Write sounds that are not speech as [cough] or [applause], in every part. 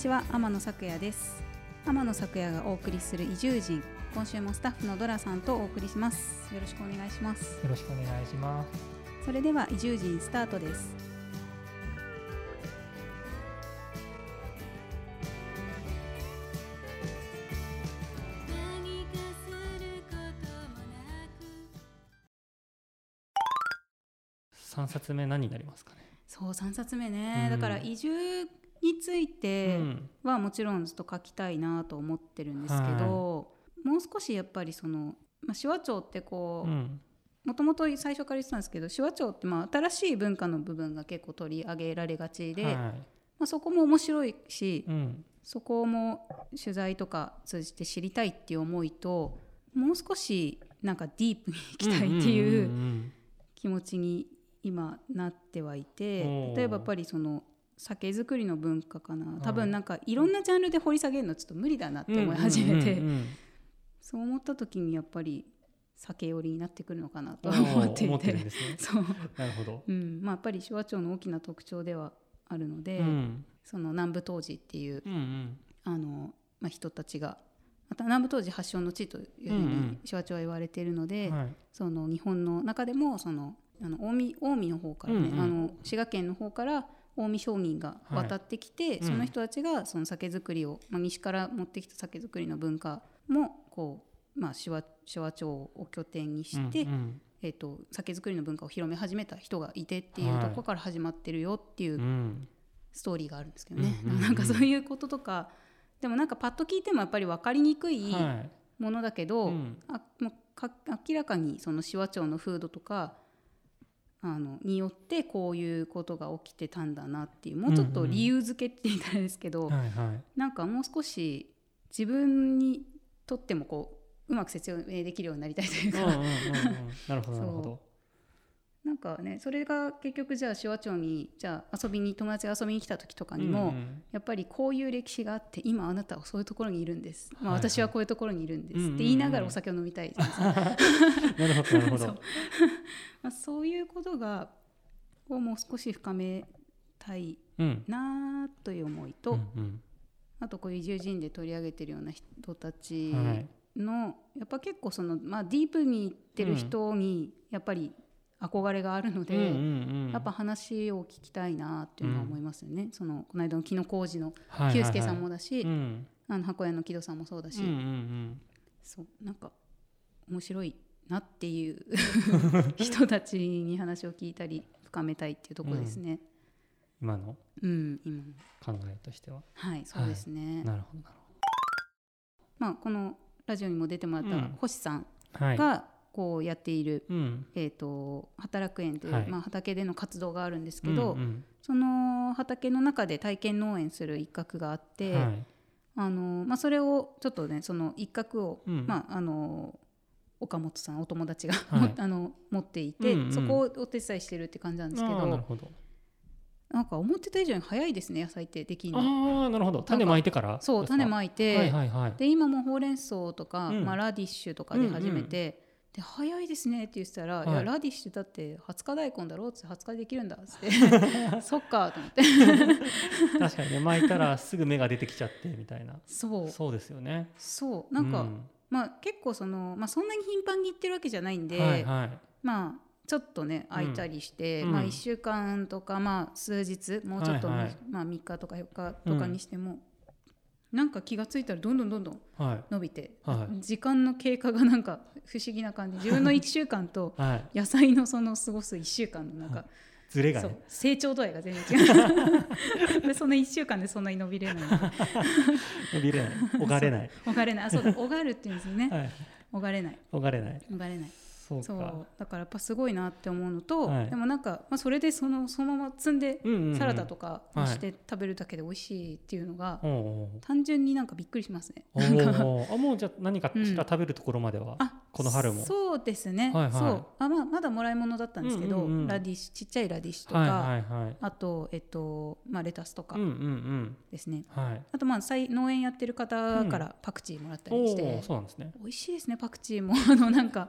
ちは天野咲也です。天野咲也がお送りする移住人。今週もスタッフのドラさんとお送りします。よろしくお願いします。よろしくお願いします。それでは移住人スタートです。三冊目何になりますかね？そう3冊目ね、うんだから移住についてはもちろんずっと書きたいなと思ってるんですけど、もう少しやっぱりその、まあ、手話帳ってこう、うん。もともと最初から言ってたんですけど手話帳ってまあ新しい文化の部分が結構取り上げられがちで、はい。まあ、そこも面白いしうん。そこも取材とか通じて知りたいっていう思いともう少しなんかディープに行きたいっていううん気持ちに今なってはいて例えばやっぱりその酒造りの文化かな。多はい。分なんかいろんなジャンルで掘り下げるのちょっと無理だなってうん思い始めて。そう思った時にやっぱり酒寄りになってくるのかなと思っていて [laughs] そう。なるほど。うん。まあ、やっぱり手話帳の大きな特徴ではあるので、うん。その南部当時っていううんうん。あの、まあ、人たちがまた南部当時発祥の地というふうにん手話帳は言われているので、はい。その日本の中でもそのあの近江近江の方からね、うんうん。あの滋賀県の方から近江商人が渡ってきて、いその人たちがその酒造りを、まあ、西から持ってきた酒造りの文化もこう、まあ、手話手話帳を拠点にして、うんうん。えー、と酒造りの文化を広め始めた人がいてっていうはい。ところから始まってるよっていううん。ストーリーがあるんですけどね、うんうんうん。なんかそういうこととかでもなんかパッと聞いてもやっぱり分かりにくいはい。ものだけど、うん。あもうか明らかにその手話帳の風土とかあのによってこういうことが起きてたんだなっていうもうちょっと理由付けって言ったらですけど、はいはい。なんかもう少し自分にとってもこううまく説明できるようになりたいというか、うんなるほどなんかねそれが結局じゃあ手話帳にじゃあ遊びに友達が遊びに来た時とかにも、うんうんやっぱりこういう歴史があって今あなたはそういうところにいるんです、まあ、はい。はい私はこういうところにいるんですうんうんうん。って言いながらお酒を飲みたいじゃないですか、[laughs] なるほど [laughs] そう。どまあ、そういうことがをもう少し深めたいうんなという思いと、うんうん。あとこういう移住人で取り上げてるような人たちはい。の、やっぱ結構その、まあ、ディープにいってる人にやっぱり憧れがあるので、うんうんうん。やっぱ話を聞きたいなっていうのは思いますよね、そのこの間の木野浩二のはいはいはい。久助さんもだし、うん。あの箱屋の木戸さんもそうだし、うんうんうん。そうなんか面白いなっていう [laughs] 人たちに話を聞いたり深めたいっていうところですね。今の？うん、今考えとしては。はいそうですね。なるほどなるまあこのラジオにも出てもらったうん。星さんほどはい。がこうやっている、うん。えー、と働く園という、はい。まあ、畑での活動があるんですけど、うんうん。その畑の中で体験農園する一角があって、はい。あのまあ、それをちょっとねその一角を、うん。まあ、あの岡本さんお友達が、はい。あの持っていて、うんうんそこをお手伝いしてるって感じなんですけどほど。なんか思ってた以上に早いですね野菜ってできるの。ああなるほど。種まいてからそう種まいいて、はいはいはい。で今もほうれん草とか、うん。まあ、ラディッシュとかで始めて、で早いですねって言ってたら、はい。い、やラディッシュだって20日大根だろっつって20日でできるんだっつって。[laughs] そっかと思って。[laughs] 確かにね巻いたらすぐ芽が出てきちゃってみたいな。そう。そうですよね。そう。なんか、うん。まあ結構その、まあ、そんなに頻繁に行ってるわけじゃないんで、はいはい。まあちょっとね空いたりして、うん。まあ、1週間とか、まあ、数日もうちょっと、はいはい。まあ、3日とか4日とかにしても、なんか気がついたらどんどんどんどんはい。伸びて、はい。時間の経過がなんか不思議な感じ。[laughs] 自分の1週間とはい。野菜のその過ごす1週間のなんか、そ [laughs] うズレがね。成長度合いが全然違う。[laughs] でその1週間でそんなに伸びれない。伸びれない。おがれない。おがれない。あそうだおがるっていうんですよね。はい。おがれない。おがれない。おがれないそうだからやっぱすごいなって思うのと、はい。でもなんか、まあ、それでそのそのまま積んでうんうんうん。サラダとかにはい。して食べるだけで美味しいっていうのが、単純になんかびっくりしますね。あもうじゃあ何かしら食べるところまでは、あこの春も？そうですね、はいはい。そう。あ、まあ、まだもらい物だったんですけど、うんうんうんラディッシュちっちゃいラディッシュとか、はいはいはい。あと、えっとまあ、レタスとかうんうんうん。ですね、はい。あとまあ農園やってる方からパクチーもらったりして、おおそうなんですね。美味しいですねパクチーも。[laughs] あのなんか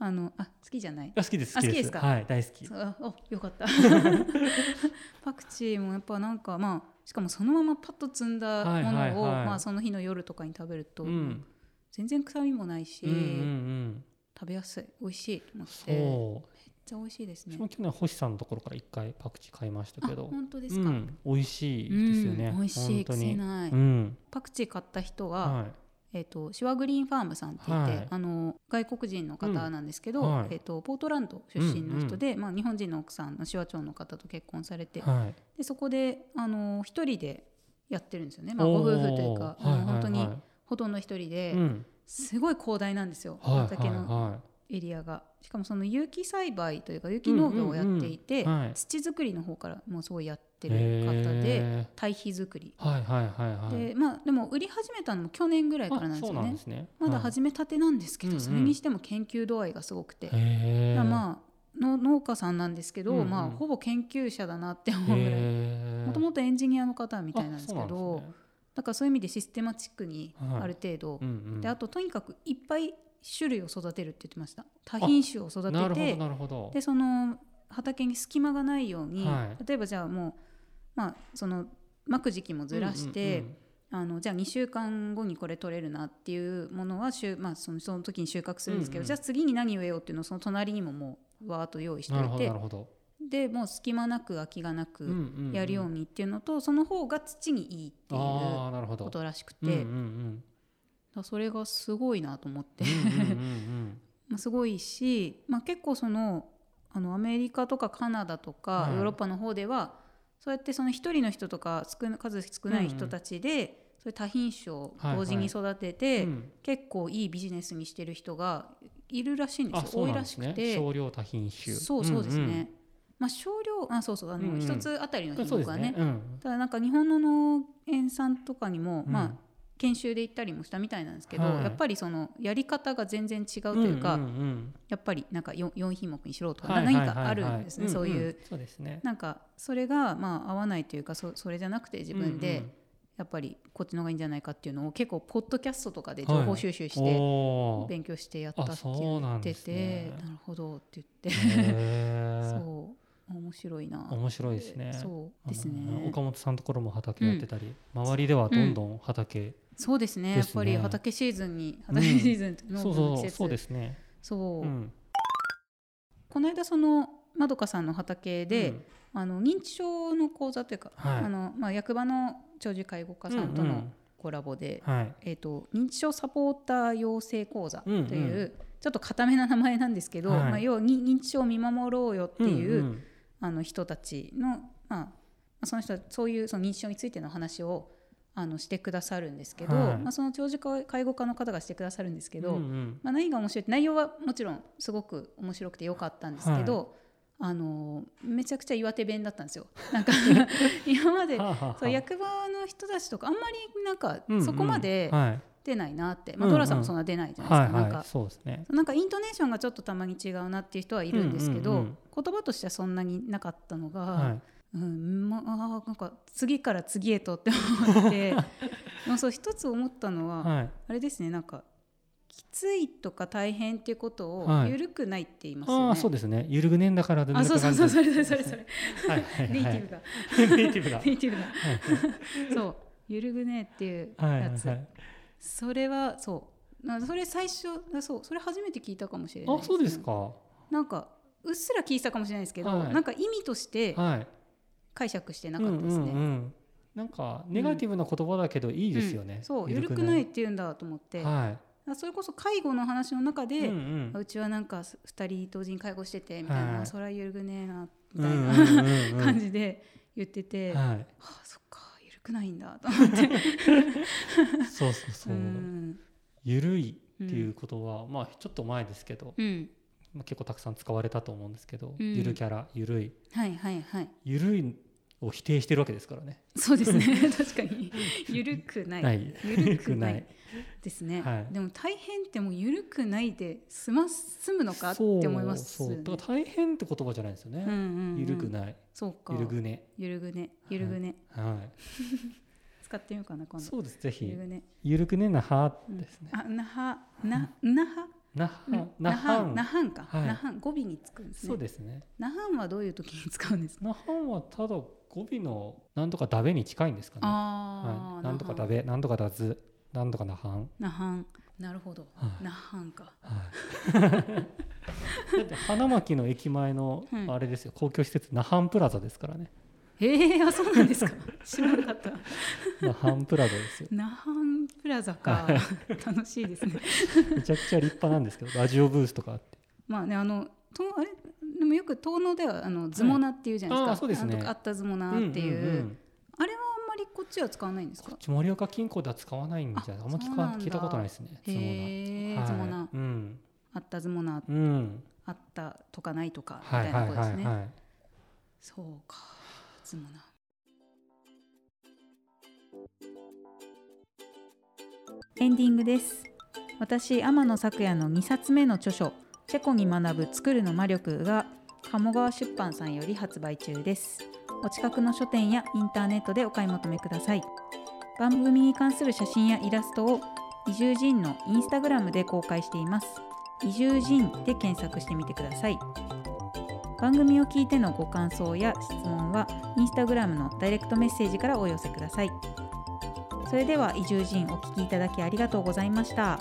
あのあ好きじゃない？あ好きですあ好きです。好きですか？はい大好き。あおよかった。[laughs] パクチーもやっぱなんかまあしかもそのままパッと積んだものを、まあ、その日の夜とかに食べると、うん。全然臭みもないし、うんうんうん。食べやすい美味しいと思って。めっちゃ美味しいですね。私も去年星さんのところから一回パクチー買いましたあけど本当でうすか、ん、美味しいですよね、うん美味しい本当に。癖ない、うん。パクチー買った人は、はえー、とシワグリーンファームさんって言って、はい。あの外国人の方なんですけど、うんはい。えー、とポートランド出身の人で、まあ、日本人の奥さんの手話町の方と結婚されて、いはい。でそこであの一人でやってるんですよね、まあ、ご夫婦というか、あの本当にほとんど一人で、うん。すごい広大なんですよ、はいはい畑の。はエリアが。しかもその有機栽培というか有機農業をやっていて、うんうんうんはい。土作りの方からもうすごいやってる方でへ堆肥作り、ーはいはいはいはい。でまあでも売り始めたのも去年ぐらいからなんですよね。ね。まだはい。始めたてなんですけど、それにしても研究度合いがすごくて、まあの農家さんなんですけど、うんうん。まあ、ほぼ研究者だなって思うぐらい。もともとエンジニアの方みたいなんですけどだからそういう意味でシステマチックにはいある程度、うんうん。であととにかくいっぱい種類を育てるって言ってました。多品種を育ててでその畑に隙間がないように、はい。例えばじゃあもうまあそのまく時期もずらして、うんうんうん。あのじゃあ2週間後にこれ取れるなっていうものはしゅ、まあ、そのその時に収穫するんですけど、うんうんじゃあ次に何植えようっていうのをその隣にももうわーっと用意しておいてでもう隙間なく空きがなうんくうんうん。やるようにっていうのと、その方が土にいいっていうことらしくて、うんうんうんらそれがすごいなと思って、まあすごいし、まあ、結構そのあのアメリカとかカナダとかはい。ヨーロッパの方では、そうやってその一人の人とか数少ない人たちで、そういう多品種を同時に育てて、うん。結構いいビジネスにしてる人がいるらしいんであすよ多いらしくて。ね少量多品種。そうそうですね、まあ少量あそうそうあの一、つあたりの品目はね。ただなんか日本の農園さんとかにも、うん。まあ研修で行ったりもしたみたいなんですけど、はい。やっぱりそのやり方が全然違うというか、んんんやっぱりなんか 4, 4品目にしろとか、はいはいはい何かあるんですね、はいそういう、んん。そうですね。なんかそれがまあ合わないというかそそれじゃなくて自分うんうでん。やっぱりこっちの方がいいんじゃないかっていうのを結構ポッドキャストとかで情報収集して勉強してやったって言ってて、ですね。なるほどって言って、[laughs] そう面白いな。面白いですね。そうですうんね岡本さんのところも畑やってたり、周りではどんどん畑、そうですね。ですね。やっぱり畑シーズンにうん。畑シーズンって農そう業の季節。そうそうですね、そう。うん、この間そのまどかさんの畑で、うん。あの認知症の講座というか、はい。あのまあ、役場の長寿介護課さんとのうんうん。コラボで、はい。えー、と認知症サポーター養成講座という、うんうん。ちょっと固めな名前なんですけど、はい。まあ、要はに認知症を見守ろうよっていう、んんあの人たちの、まあまあ、その人はそういうその認知症についての話をあのしてくださるんですけど、はい。まあ、その長寿介護課の方がしてくださるんですけど、うんうん。まあ、何が面白いって内容はもちろんすごく面白くてよかったんですけど、あのめちゃくちゃ岩手弁だったんですよ。[laughs] なんか今までそう役場の人たちとかあんまりなんかうんうん。そこまではい出ないなって、まあ、うん。うんドラさんもそんな出ないじゃないですか、そうですね。なんかイントネーションがちょっとたまに違うなっていう人はいるんですけど、言葉としてはそんなになかったのが、はい。うんまあーなんか次から次へとって思って。[laughs] まあそう一つ思ったのは、はい。あれですねなんかきついとか大変っていうことをはい。緩くないって言いますよね。ああそうですね。ゆるぐねんだからであそうそうそうそれそれそれネイテはい。ィブが。ネイティブが。[laughs] ネイティブが。[laughs] そう。ゆるぐねっていうはいはいやつ、はいそれはそう。なそれ最初あそうそれ初めて聞いたかもしれないあそうですねか。なんかうっすら聞いたかもしれないですけど、はい。なんか意味としてはい。解釈してなかったですね。うんうんうん。なんかネガティブな言葉だけどいいですよね、うん。そう緩くないって言うんだと思って、はそれこそ介護の話の中い、で、うんうんうちはなんか2人同時に介護しててみたいな、はい。それは緩くねえなみたいうんうんな、うんうん。[laughs] 感じで言ってて、ははい。あそっか緩くないんだと思って。そうそうそう、うん。ゆるいっていうことは、まあちょっと前ですけど、うん。まあ、結構たくさん使われたと思うんですけど、うん。ゆるキャラゆるい。はいはいはい。ゆるいを否定してるわけですからね。そうですね。[laughs] 確かに。緩くない。ない。緩くない。ですね、はい。でも大変ってもう緩くないで済ま済むのかって思いますそうよね。そうだから大変って言葉じゃないですよね、うんうんうん。ゆるくない。そうか。ゆるぐね。ゆるぐね。ゆるぐね、は [laughs] 使ってみようかな今い度。そうです。ぜひゆるぐね。ゆるくねなはですね、あなはななは？なは？なはなはんか、はい。なはん。語尾につくんですね。そうですね。なはんはどういう時に使うんですか？なはんはただ語尾のなんとかダベに近いんですかね。はい、なんとかダベ、なんとかダズ、なんとかナハン。那覇なるほど、はい。那覇か。はい。[laughs] だって花巻の駅前のうんあれですよ、公共施設ナハンプラザですからね。へえあそうなんですか。[laughs] 知らなかった。ナハンプラザですよ。那覇プラザか。楽しいですね。めちゃくちゃ立派なんですけど、ラジオブースとかあって。まあねあのとあれでもよく遠野ではあのズモナっていうじゃないですか、あーそうですね。なんとかあったズモナっていう,、んんん。あれはあんまりこっちは使わないんですか？こっち盛岡近郊では使わないんじゃないああんま聞か聞いたことないですね。へえ、はいズモナうん。あったズモナうん。あったとかないとかみはいはいたいなことですね、はいはい。そうか。ズモナエンディングです。私天野咲也の2冊目の著書チェコに学ぶ作るの魔力が鴨川出版さんより発売中です。お近くの書店やインターネットでお買い求めください。番組に関する写真やイラストを移住人のインスタグラムで公開しています。移住人で検索してみてください。番組を聞いてのご感想や質問はインスタグラムのダイレクトメッセージからお寄せください。それでは移住人お聞きいただきありがとうございました。